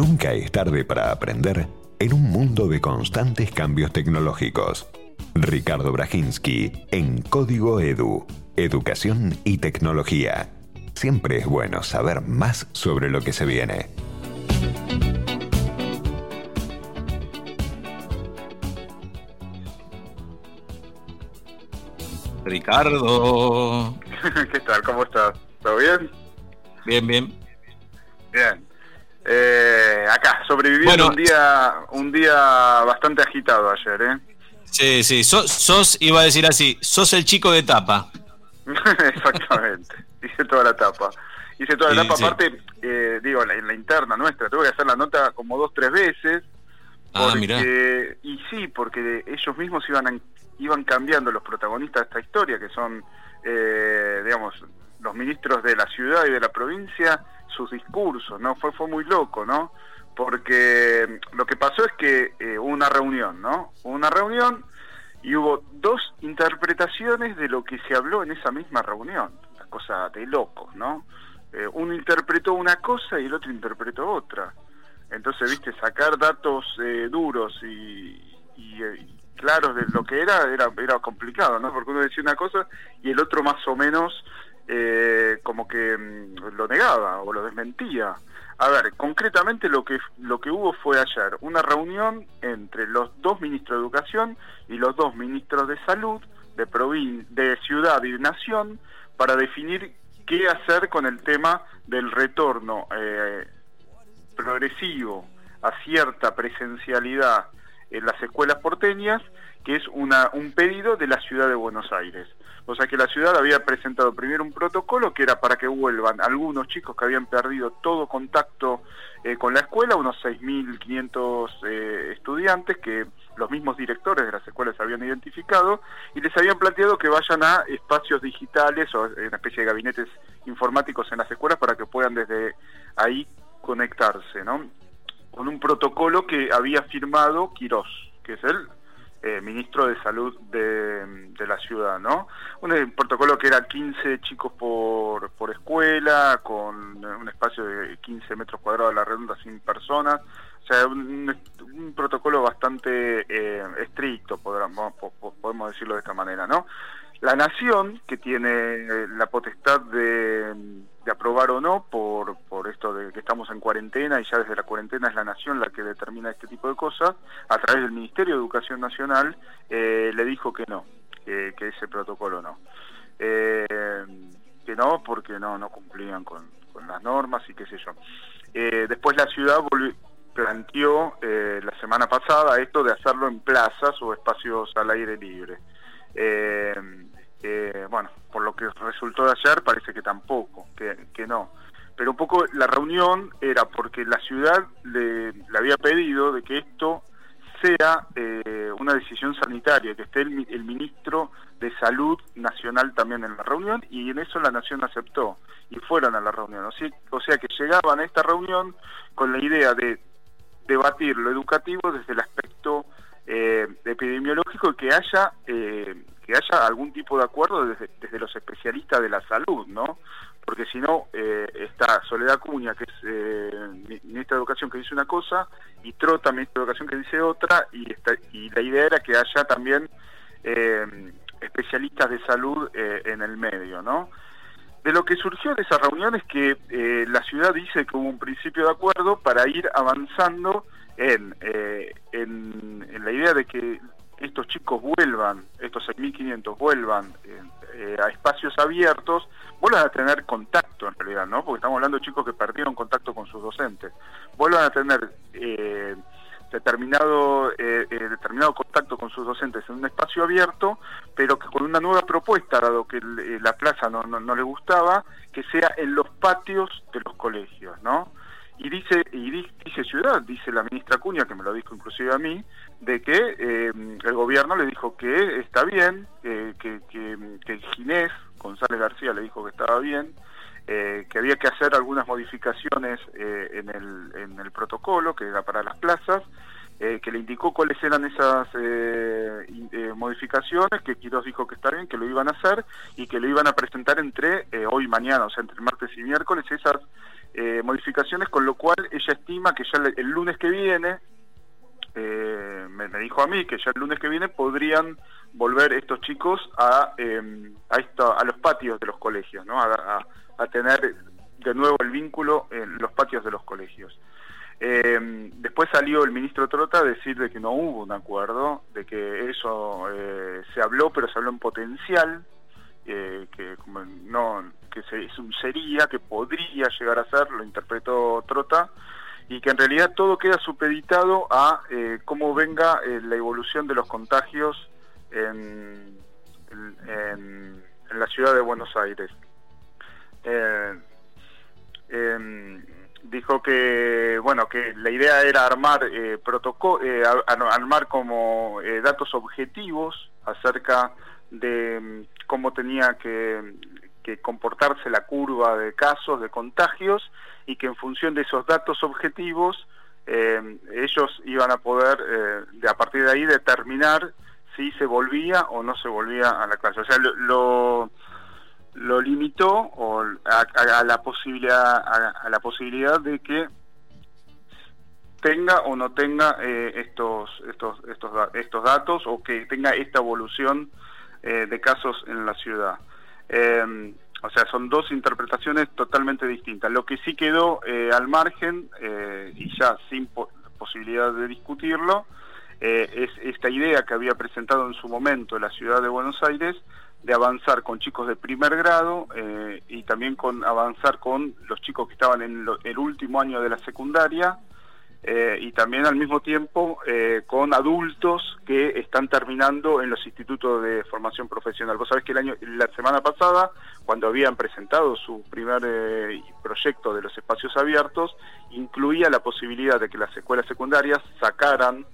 Nunca es tarde para aprender en un mundo de constantes cambios tecnológicos. Ricardo Brajinski en Código Edu, Educación y Tecnología. Siempre es bueno saber más sobre lo que se viene. Ricardo. ¿Qué tal? ¿Cómo estás? ¿Todo bien? Bien, bien. Bien. Eh, acá, sobreviviendo un día un día bastante agitado ayer, ¿eh? Sí, sí, sos, iba a decir así, sos el chico de tapa. Exactamente, hice toda la tapa. Hice toda la tapa, aparte, eh, digo, en la, interna nuestra, tuve que hacer la nota como dos, tres veces. ah, Y sí, porque ellos mismos iban, iban cambiando los protagonistas de esta historia, que son, eh, digamos, los ministros de la ciudad y de la provincia, sus discursos, ¿no? Fue, fue muy loco, ¿no? Porque lo que pasó es que eh, hubo una reunión, ¿no? Hubo una reunión y hubo dos interpretaciones de lo que se habló en esa misma reunión, una cosa de locos, ¿no? Eh, uno interpretó una cosa y el otro interpretó otra. Entonces, viste, sacar datos eh, duros y, claros de lo que era, era, era complicado, ¿no? Porque uno decía una cosa y el otro más o menos eh, como que mm, lo negaba o lo desmentía. A ver, concretamente lo que lo que hubo fue ayer una reunión entre los dos ministros de Educación y los dos ministros de Salud de provin de ciudad y nación para definir qué hacer con el tema del retorno eh, progresivo a cierta presencialidad en las escuelas porteñas, que es una, un pedido de la ciudad de Buenos Aires. O sea que la ciudad había presentado primero un protocolo que era para que vuelvan algunos chicos que habían perdido todo contacto eh, con la escuela, unos 6.500 eh, estudiantes que los mismos directores de las escuelas habían identificado y les habían planteado que vayan a espacios digitales o una especie de gabinetes informáticos en las escuelas para que puedan desde ahí conectarse, ¿no? Con un protocolo que había firmado Quirós, que es el eh, ministro de Salud de, la ciudad, ¿no? Un, protocolo que era 15 chicos por, por escuela, con un espacio de 15 metros cuadrados a la redonda sin personas, o sea, un, protocolo bastante eh, estricto, podemos, podemos decirlo de esta manera, ¿no? La nación, que tiene la potestad de, aprobar o no por, por esto de que estamos en cuarentena y ya desde la cuarentena es la nación la que determina este tipo de cosas, a través del Ministerio de Educación Nacional eh, le dijo que no, que, ese protocolo no. Eh, que no porque no, no cumplían con, las normas y qué sé yo. Eh, después la ciudad planteó la semana pasada esto de hacerlo en plazas o espacios al aire libre. Eh, resultó de ayer parece que tampoco, que, que no. Pero un poco la reunión era porque la ciudad le, había pedido de que esto sea eh, una decisión sanitaria, que esté el, el, ministro de Salud Nacional también en la reunión y en eso la Nación aceptó y fueron a la reunión. O sea, o sea que llegaban a esta reunión con la idea de debatir lo educativo desde el aspecto eh, epidemiológico y que haya eh, que haya algún tipo de acuerdo desde, los especialistas de la salud, ¿no? Porque si no, eh, está Soledad Cuña, que es eh, ministra de Educación, que dice una cosa, y Trota, ministra de Educación, que dice otra, y, está, y la idea era que haya también eh, especialistas de salud eh, en el medio, ¿no? De lo que surgió de esa reunión es que la ciudad dice que hubo un principio de acuerdo para ir avanzando en, en, en la idea de que estos chicos vuelvan, estos 6.500 vuelvan eh, eh, a espacios abiertos, vuelvan a tener contacto en realidad, ¿no? Porque estamos hablando de chicos que perdieron contacto con sus docentes. Vuelvan a tener eh, determinado, determinado contacto con sus docentes en un espacio abierto, pero que con una nueva propuesta, dado que la plaza no, no, no le gustaba, que sea en los patios de los colegios, ¿no? Y dice y dice ciudad dice la ministra Cuña que me lo dijo inclusive a mí de que eh, el gobierno le dijo que está bien que, que, que, Ginés González García le dijo que estaba bien eh, que había que hacer algunas modificaciones eh, en, el, en el protocolo que era para las plazas que le indicó cuáles eran esas modificaciones, que Quiroz dijo que está bien, que lo iban a hacer y que lo iban a presentar entre hoy y mañana, o sea, entre martes y miércoles, esas eh, modificaciones, con lo cual ella estima que ya el lunes que viene, eh, me, dijo a mí que ya el lunes que viene podrían volver estos chicos a, em, a, esto, a los patios de los colegios, ¿no? a, tener de nuevo el vínculo en los patios de los colegios. Eh, después salió el ministro Trota a decir de que no hubo un acuerdo, de que eso eh, se habló, pero se habló en potencial, eh, que no que se, sería, que podría llegar a ser, lo interpretó Trota, y que en realidad todo queda supeditado a eh, cómo venga eh, la evolución de los contagios en, en, la ciudad de Buenos Aires. Em, dijo que bueno que la idea era armar eh, protocolo armar como datos objetivos acerca de mm, cómo tenía que, comportarse la curva de casos, de contagios, y que en función de esos datos objetivos eh, ellos iban a poder, eh, de, a partir de ahí, determinar si se volvía o no se volvía a la clase. O sea, lo, lo, limitó o a, la posibilidad a, la posibilidad de que tenga o no tenga eh, estos, estos, estos, estos datos o que tenga esta evolución eh, de casos en la ciudad. Eh, o sea, son dos interpretaciones totalmente distintas. Lo que sí quedó eh, al margen, y ya sin posibilidad de discutirlo, es esta idea que había presentado en su momento la ciudad de Buenos Aires de avanzar con chicos de primer grado y también con avanzar con los chicos que estaban en el último año de la secundaria eh, y también al mismo tiempo eh, con adultos que están terminando en los institutos de formación profesional. Vos sabés que el año, la semana pasada, cuando habían presentado su primer eh, proyecto de los espacios abiertos, incluía la posibilidad de que las escuelas secundarias sacaran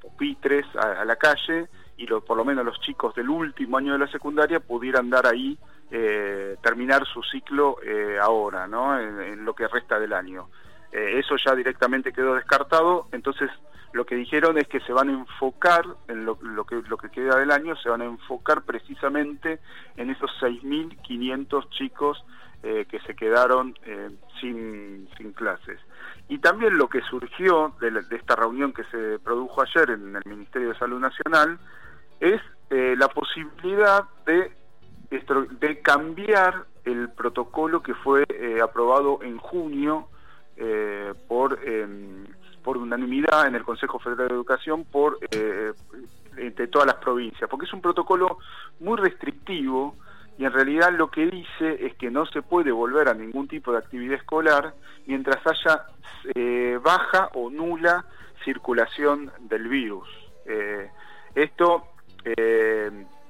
pupitres a, la calle y por lo menos los chicos del último año de la secundaria pudieran dar ahí terminar su ciclo ahora, ¿no? en, lo que resta del año. Eh, eso ya directamente quedó descartado, entonces lo que dijeron es que se van a enfocar, en lo, que, lo que queda del año, se van a enfocar precisamente en esos 6.500 chicos eh, que se quedaron eh, sin, clases. Y también lo que surgió de, esta reunión que se produjo ayer en el Ministerio de Salud Nacional es la posibilidad de, de cambiar el protocolo que fue aprobado en junio eh, por, em, por unanimidad en el Consejo Federal de Educación por eh, entre todas las provincias, porque es un protocolo muy restrictivo y en realidad lo que dice es que no se puede volver a ningún tipo de actividad escolar mientras haya eh, baja o nula circulación del virus. esto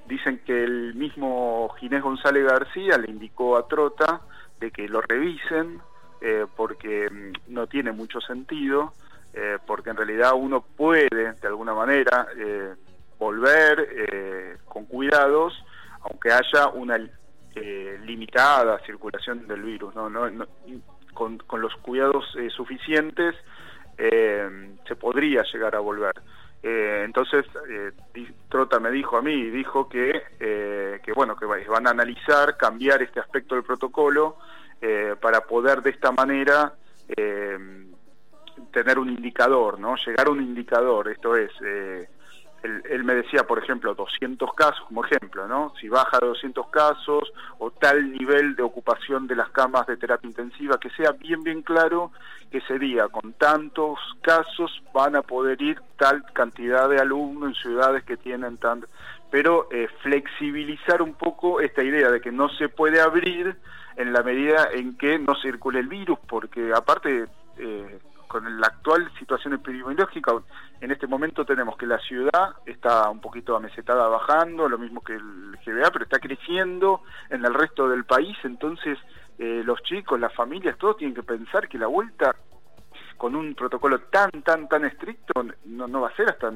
dicen que el mismo Ginés González García le indicó a Trota de que lo revisen, eh, porque mm, no tiene mucho sentido, eh, porque en realidad uno puede de alguna manera eh, volver con cuidados, aunque haya una limitada circulación del virus, ¿no? con, los cuidados suficientes se podría llegar a volver. entonces Trota me dijo a mí, dijo que, que bueno que van a analizar, cambiar este aspecto del protocolo eh, para poder de esta manera eh, tener un indicador, ¿no? Llegar a un indicador, esto es, eh, él, me decía, por ejemplo, 200 casos como ejemplo, ¿no? Si baja de 200 casos o tal nivel de ocupación de las camas de terapia intensiva, que sea bien, bien claro que ese día con tantos casos van a poder ir tal cantidad de alumnos en ciudades que tienen tan... Pero flexibilizar un poco esta idea de que no se puede abrir en la medida en que no circule el virus, porque aparte, eh, con la actual situación epidemiológica, en este momento tenemos que la ciudad está un poquito amesetada bajando, lo mismo que el GBA, pero está creciendo en el resto del país, entonces eh, los chicos, las familias, todos tienen que pensar que la vuelta con un protocolo tan, tan, tan estricto no, no va a ser hasta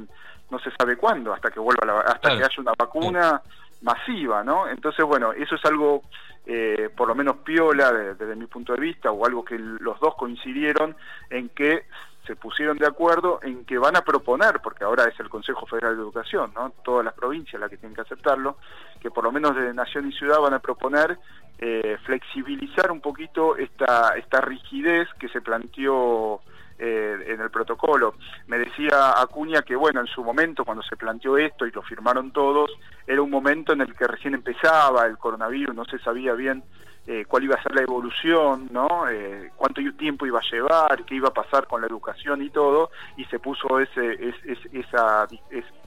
no se sabe cuándo, hasta que vuelva la, hasta que haya una vacuna masiva, ¿no? Entonces, bueno, eso es algo eh, por lo menos piola desde mi punto de vista, o algo que los dos coincidieron en que se pusieron de acuerdo en que van a proponer, porque ahora es el Consejo Federal de Educación, ¿no? todas las provincias las que tienen que aceptarlo, que por lo menos desde Nación y Ciudad van a proponer eh, flexibilizar un poquito esta, esta rigidez que se planteó eh, en el protocolo. Me decía Acuña que, bueno, en su momento, cuando se planteó esto y lo firmaron todos, era un momento en el que recién empezaba el coronavirus, no se sabía bien eh, cuál iba a ser la evolución, ¿no? Eh, cuánto tiempo iba a llevar, qué iba a pasar con la educación y todo, y se puso ese, esa,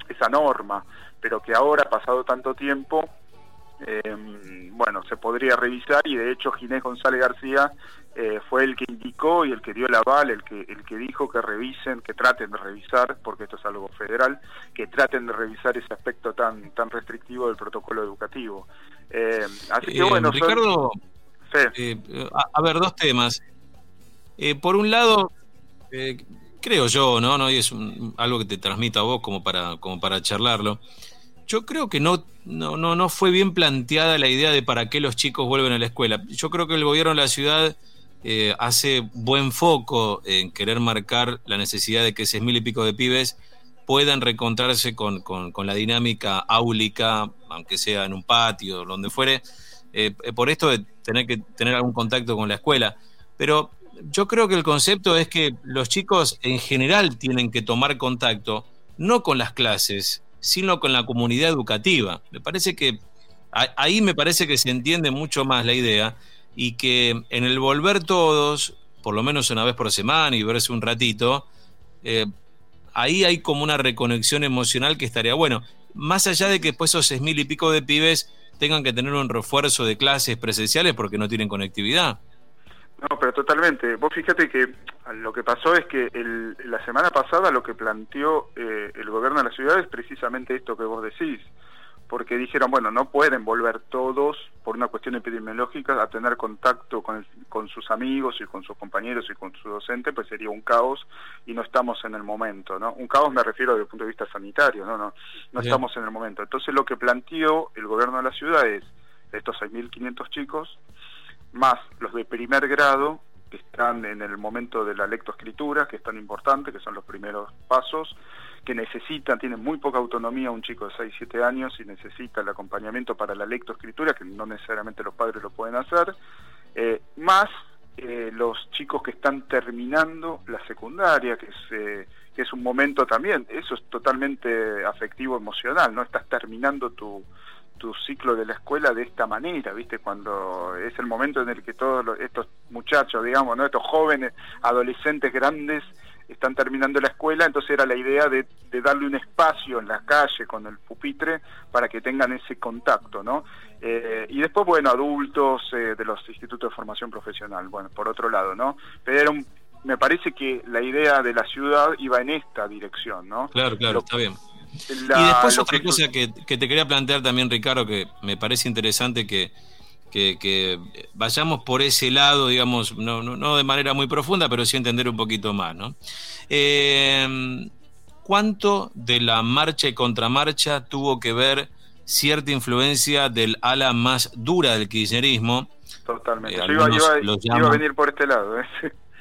esa norma, pero que ahora, pasado tanto tiempo, eh, bueno, se podría revisar y de hecho Ginés González García eh, fue el que indicó y el que dio el aval, el que, el que dijo que revisen, que traten de revisar, porque esto es algo federal, que traten de revisar ese aspecto tan, tan restrictivo del protocolo educativo. Eh, así que bueno, Ricardo, a, ver, dos temas. por un lado, creo yo, ¿no? no y es algo que te transmito a vos como para, como para charlarlo yo creo que no, no, no, no fue bien planteada la idea de para qué los chicos vuelven a la escuela. Yo creo que el gobierno de la ciudad eh, hace buen foco en querer marcar la necesidad de que seis mil y pico de pibes puedan reencontrarse con, la dinámica áulica, aunque sea en un patio, donde fuere, eh, por esto de tener que tener algún contacto con la escuela. Pero yo creo que el concepto es que los chicos en general tienen que tomar contacto, no con las clases, sino con la comunidad educativa. Me parece que ahí me parece que se entiende mucho más la idea y que en el volver todos, por lo menos una vez por semana y verse un ratito, eh, ahí hay como una reconexión emocional que estaría bueno. Más allá de que después esos seis mil y pico de pibes tengan que tener un refuerzo de clases presenciales porque no tienen conectividad. No, pero totalmente. Vos fíjate que lo que pasó es que la semana pasada lo que planteó eh, el gobierno de la ciudad es precisamente esto que vos decís, porque dijeron, bueno, no pueden volver todos por una cuestión epidemiológica a tener contacto con, con sus amigos y con sus compañeros y con su docente, pues sería un caos y no estamos en el momento, ¿no? Un caos me refiero desde el punto de vista sanitario, ¿no? No, no estamos en el momento. Entonces lo que planteó el gobierno de la ciudad es estos 6.500 chicos, más los de primer grado, que están en el momento de la lectoescritura, que es tan importante, que son los primeros pasos, que necesitan, tienen muy poca autonomía un chico de 6, 7 años y necesita el acompañamiento para la lectoescritura, que no necesariamente los padres lo pueden hacer, eh, más eh, los chicos que están terminando la secundaria, que es, eh, que es un momento también, eso es totalmente afectivo, emocional, ¿no? Estás terminando tu, tu ciclo de la escuela de esta manera, ¿viste? Cuando es el momento en el que todos estos muchachos, digamos, ¿no? Estos jóvenes, adolescentes grandes, están terminando la escuela, entonces era la idea de, darle un espacio en la calle con el pupitre para que tengan ese contacto, ¿no? Eh, y después, bueno, adultos eh, de los institutos de formación profesional, bueno, por otro lado, ¿no? Pero me parece que la idea de la ciudad iba en esta dirección, ¿no? Claro, claro, está bien y después otra cosa que, te quería plantear también, Ricardo, que me parece interesante que, que, vayamos por ese lado, digamos, no, no, de manera muy profunda, pero sí entender un poquito más, ¿no? Eh, ¿Cuánto de la marcha y contramarcha tuvo que ver cierta influencia del ala más dura del kirchnerismo? Totalmente. Eh, Yo iba, a venir por este lado. ¿eh?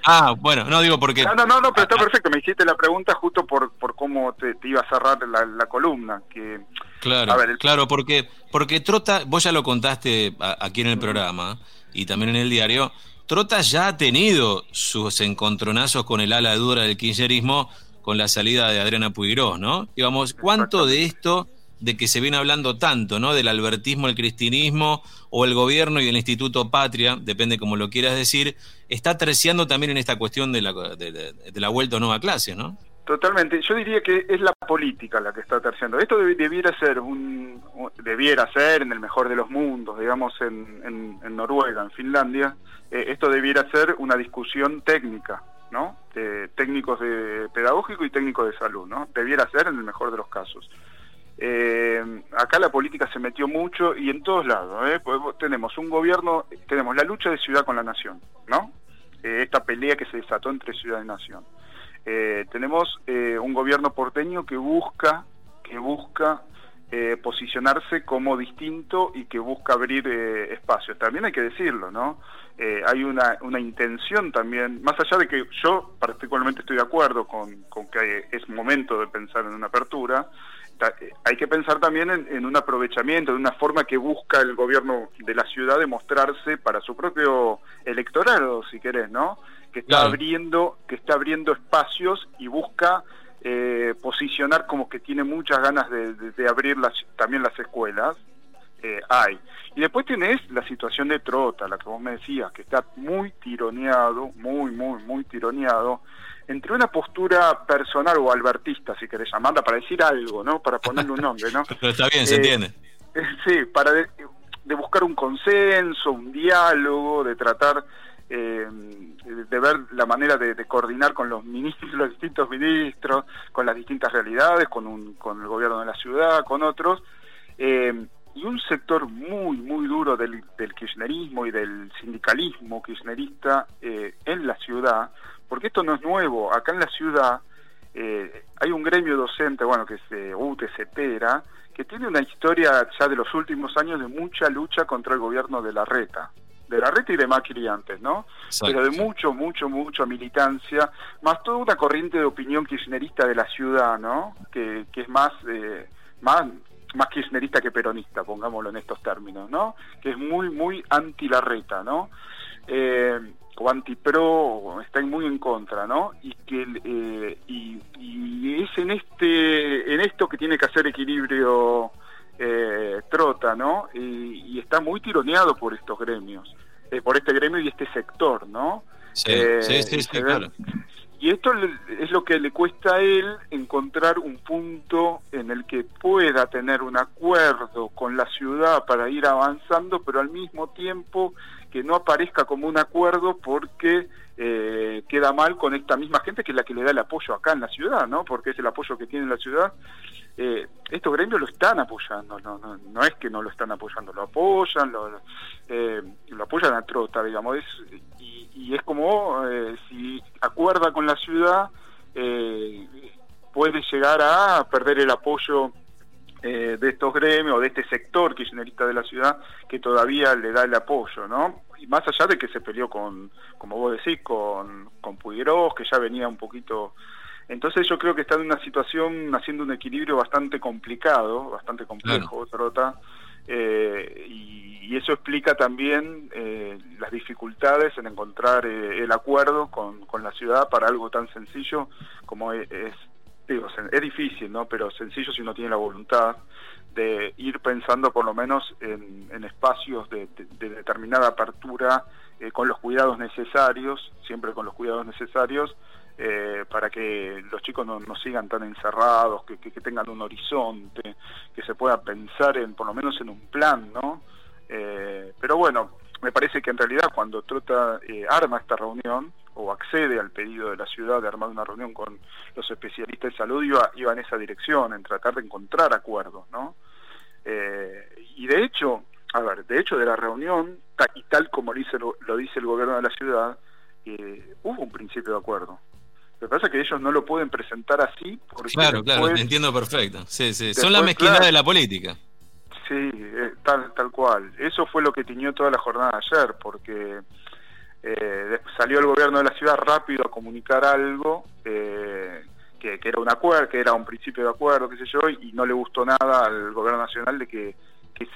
Ah, bueno, no digo porque... No, no, no, pero está perfecto. Me hiciste la pregunta justo por, por cómo te, iba a cerrar la, columna. Que, claro, claro, porque, porque Trota, vos ya lo contaste aquí en el programa y también en el diario, Trota ya ha tenido sus encontronazos con el ala dura del kirchnerismo con la salida de Adriana Puigros, ¿no? Digamos, ¿cuánto de esto de que se viene hablando tanto, ¿no? Del albertismo, el cristinismo o el gobierno y el Instituto Patria, depende como lo quieras decir, está terciando también en esta cuestión de la, de, la vuelta a clase, ¿no? Totalmente. Yo diría que es la política la que está terciando. Esto debiera ser un, debiera ser en el mejor de los mundos, digamos en, en, Noruega, en Finlandia. Eh, esto debiera ser una discusión técnica, ¿no? De técnicos de pedagógico y técnicos de salud, ¿no? Debiera ser en el mejor de los casos. Eh, acá la política se metió mucho y en todos lados. ¿eh? Pues tenemos un gobierno, tenemos la lucha de ciudad con la nación, ¿no? Eh, esta pelea que se desató entre ciudad y nación. Eh, tenemos un gobierno porteño que busca, que busca posicionarse como distinto y que busca abrir espacios. También hay que decirlo, ¿no? Hay una, intención también, más allá de que yo particularmente estoy de acuerdo con que es momento de pensar en una apertura, hay que pensar también en, un aprovechamiento, en una forma que busca el gobierno de la ciudad de mostrarse para su propio electorado, si querés, ¿no? Que está abriendo, que está abriendo espacios y busca eh, posicionar como que tiene muchas ganas de, abrir las, también las escuelas. Eh, hay. Y después tenés la situación de Trota, la que vos me decías, que está muy tironeado, muy, muy, muy tironeado, entre una postura personal o albertista, si querés llamarla, para decir algo, ¿no? Para ponerle un nombre, ¿no? Pero está bien, se eh, entiende. sí, para de, buscar un consenso, un diálogo, de tratar eh, de ver la manera de, coordinar con los ministros, los distintos ministros, con las distintas realidades, con, un, con el gobierno de la ciudad, con otros. Eh, y un sector muy, muy duro del, del kirchnerismo y del sindicalismo kirchnerista en la ciudad, porque esto no es nuevo, acá en la ciudad eh, hay un gremio docente, bueno, que es eh, UTCetera, que tiene una historia ya de los últimos años de mucha lucha contra el gobierno de la reta, de la reta y de Macri antes, ¿no? Pero de mucho, mucho, mucha militancia, más toda una corriente de opinión kirchnerista de la ciudad, ¿no? Que, que es más, eh, más, más kirchnerista que peronista, pongámoslo en estos términos, ¿no? Que es muy, muy anti la reta, ¿no? Eh, o antipro están muy en contra, ¿no? Y que eh, y, es en este en esto que tiene que hacer equilibrio eh, Trota, ¿no? Y, está muy tironeado por estos gremios, eh, por este gremio y este sector, ¿no? Sí, sí, sí, claro. Y esto es lo que le cuesta a él encontrar un punto en el que pueda tener un acuerdo con la ciudad para ir avanzando, pero al mismo tiempo que no aparezca como un acuerdo porque eh, queda mal con esta misma gente que es la que le da el apoyo acá en la ciudad, ¿no? Porque es el apoyo que tiene la ciudad. Eh, estos gremios lo están apoyando, no, no, no es que no lo están apoyando, lo apoyan, lo, eh, lo apoyan a trota, digamos, es, y, y es como eh, si acuerda con la ciudad, puede llegar a perder el apoyo eh, de estos gremios, o de este sector kirchnerista de la ciudad, que todavía le da el apoyo, ¿no? Y más allá de que se peleó con, como vos decís, con, con Puigros, que ya venía un poquito... Entonces yo creo que está en una situación haciendo un equilibrio bastante complicado, bastante complejo, Trota, eh, y, eso explica también eh, las dificultades en encontrar el acuerdo con, con la ciudad para algo tan sencillo como es es difícil, ¿no? Pero sencillo si uno tiene la voluntad de ir pensando por lo menos en, espacios de, determinada apertura eh, con los cuidados necesarios, siempre con los cuidados necesarios, eh, para que los chicos no, no sigan tan encerrados, que, que, tengan un horizonte, que se pueda pensar en por lo menos en un plan, ¿no? Eh, pero bueno, me parece que en realidad cuando Trota arma esta reunión, o accede al pedido de la ciudad de armar una reunión con los especialistas de salud iba, iba en esa dirección, en tratar de encontrar acuerdos, ¿no? Eh, y de hecho, a ver, de hecho de la reunión, y tal como lo dice, lo, dice el gobierno de la ciudad, eh, hubo un principio de acuerdo. Lo que pasa es que ellos no lo pueden presentar así porque Claro, claro, entiendo perfecto. Sí, sí. Son la mezquindad de la política. Sí, eh, tal, tal cual. Eso fue lo que tiñó toda la jornada ayer, porque eh, salió el gobierno de la ciudad rápido a comunicar algo eh, que, era un acuerdo, que era un principio de acuerdo, qué sé yo, y, no le gustó nada al gobierno nacional de que,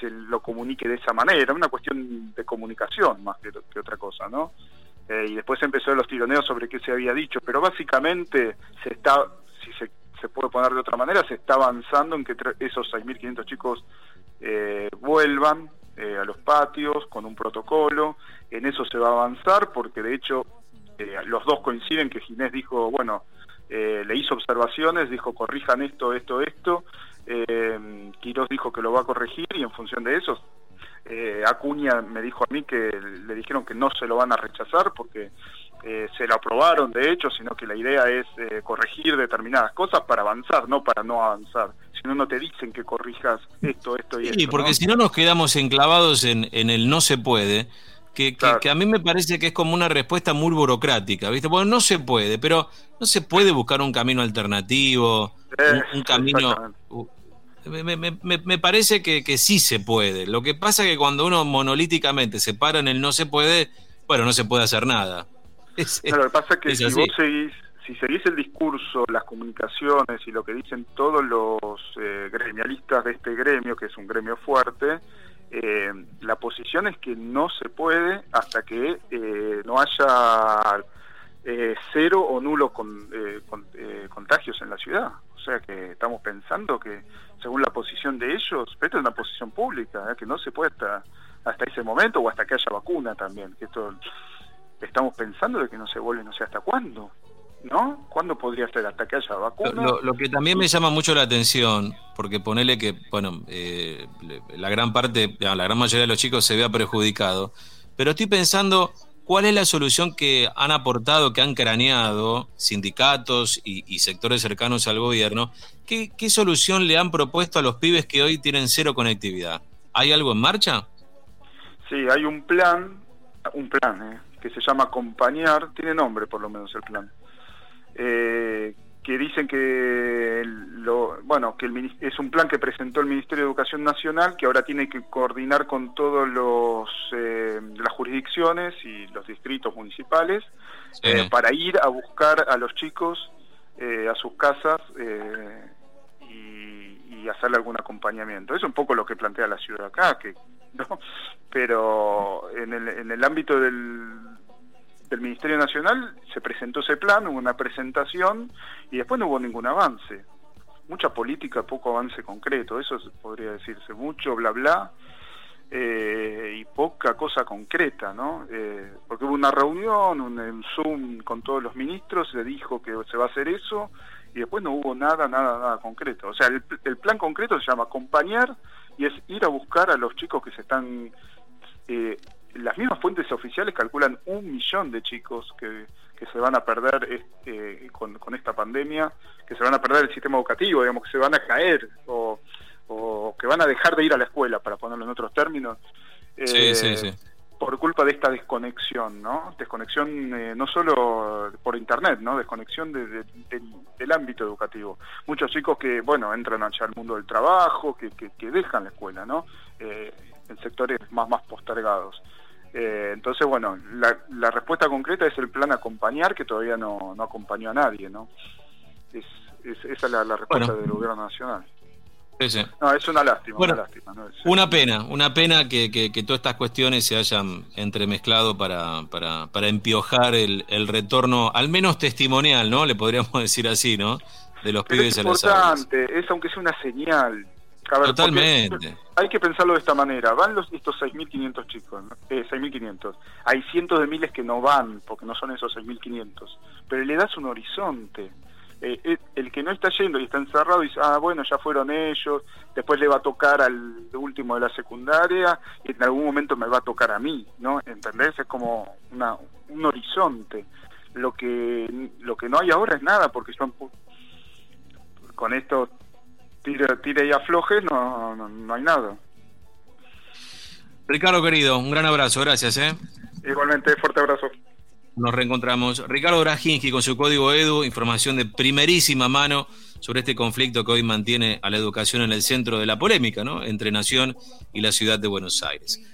se lo comunique de esa manera, una cuestión de comunicación más que, otra cosa, ¿no? Eh, y después empezó los tironeos sobre qué se había dicho, pero básicamente se está, si se, se puede poner de otra manera, se está avanzando en que esos 6.500 chicos eh, vuelvan eh, a los patios con un protocolo. En eso se va a avanzar porque de hecho eh, los dos coinciden que Ginés dijo, bueno, eh, le hizo observaciones, dijo corrijan esto, esto, esto. Eh, Quirós dijo que lo va a corregir y en función de eso Acuña me dijo a mí que le dijeron que no se lo van a rechazar porque eh, se lo aprobaron de hecho, sino que la idea es eh, corregir determinadas cosas para avanzar, no para no avanzar. Si no, no te dicen que corrijas esto, esto y esto. Sí, porque si no nos quedamos enclavados en, en el no se puede. Que, que, a mí me parece que es como una respuesta muy burocrática, ¿viste? Bueno, no se puede, pero no se puede buscar un camino alternativo, un, camino... me, parece que, sí se puede. Lo que pasa es que cuando uno monolíticamente se para en el no se puede, bueno, no se puede hacer nada. Lo que pasa es que si vos seguís, si seguís el discurso, las comunicaciones y lo que dicen todos los eh, gremialistas de este gremio, que es un gremio fuerte, eh, la posición es que no se puede hasta que eh, no haya cero o nulo con, contagios en la ciudad. O sea que estamos pensando que, según la posición de ellos, esta es una posición pública, que no se puede hasta, hasta ese momento o hasta que haya vacuna también. Que esto estamos pensando de que no se vuelve no sé hasta cuándo. ¿no? ¿Cuándo podría ser? ¿Hasta que haya vacuna? Lo, que también me llama mucho la atención, porque ponele que, bueno, eh, la gran parte, la gran mayoría de los chicos se vea perjudicado, pero estoy pensando cuál es la solución que han aportado, que han craneado sindicatos y, sectores cercanos al gobierno. ¿Qué, ¿Qué, solución le han propuesto a los pibes que hoy tienen cero conectividad? ¿Hay algo en marcha? Sí, hay un plan, un plan, eh, que se llama Acompañar, tiene nombre por lo menos el plan eh, que dicen que lo, bueno que es un plan que presentó el Ministerio de Educación Nacional que ahora tiene que coordinar con todos los eh, las jurisdicciones y los distritos municipales eh, para ir a buscar a los chicos a sus casas y, y, hacerle algún acompañamiento. Es un poco lo que plantea la ciudad acá que no pero en el, en el ámbito del del Ministerio Nacional se presentó ese plan, hubo una presentación y después no hubo ningún avance. Mucha política, poco avance concreto, eso podría decirse, mucho bla bla eh, y poca cosa concreta, ¿no? Eh, porque hubo una reunión, un, Zoom con todos los ministros, se dijo que se va a hacer eso y después no hubo nada, nada, nada concreto. O sea, el, el plan concreto se llama acompañar y es ir a buscar a los chicos que se están eh, las mismas fuentes oficiales calculan un millón de chicos que, que se van a perder este, con, con, esta pandemia, que se van a perder el sistema educativo, digamos, que se van a caer o, o que van a dejar de ir a la escuela, para ponerlo en otros términos. sí, sí, eh, sí. Por culpa de esta desconexión, ¿no? Desconexión eh, no solo por Internet, ¿no? Desconexión de, del ámbito educativo. Muchos chicos que, bueno, entran allá al mundo del trabajo, que, que, que dejan la escuela, ¿no? Eh, en sectores más, más postergados. Eh, entonces, bueno, la, respuesta concreta es el plan acompañar, que todavía no, no acompañó a nadie, ¿no? Es, esa es la, respuesta del gobierno nacional. No, es una lástima, una lástima. Una pena, una pena que, que, todas estas cuestiones se hayan entremezclado para, para, para empiojar el, el, retorno, al menos testimonial, ¿no? Le podríamos decir así, ¿no? De los pibes es importante, es aunque sea una señal. Totalmente. Hay que pensarlo de esta manera. Van los, estos 6.500 chicos, eh, 6.500. Hay cientos de miles que no van, porque no son esos 6.500. Pero le das un horizonte. Eh, eh, el que no está yendo y está encerrado dice, ah, bueno, ya fueron ellos, después le va a tocar al último de la secundaria y en algún momento me va a tocar a mí, ¿no? ¿Entendés? Es como una, un horizonte. Lo que, lo que no hay ahora es nada, porque son con esto tire, y afloje, no, no, hay nada. Ricardo querido, un gran abrazo, gracias. ¿eh? Igualmente, fuerte abrazo. Nos reencontramos. Ricardo Brajinski con su código EDU, información de primerísima mano sobre este conflicto que hoy mantiene a la educación en el centro de la polémica, ¿no? Entre Nación y la ciudad de Buenos Aires.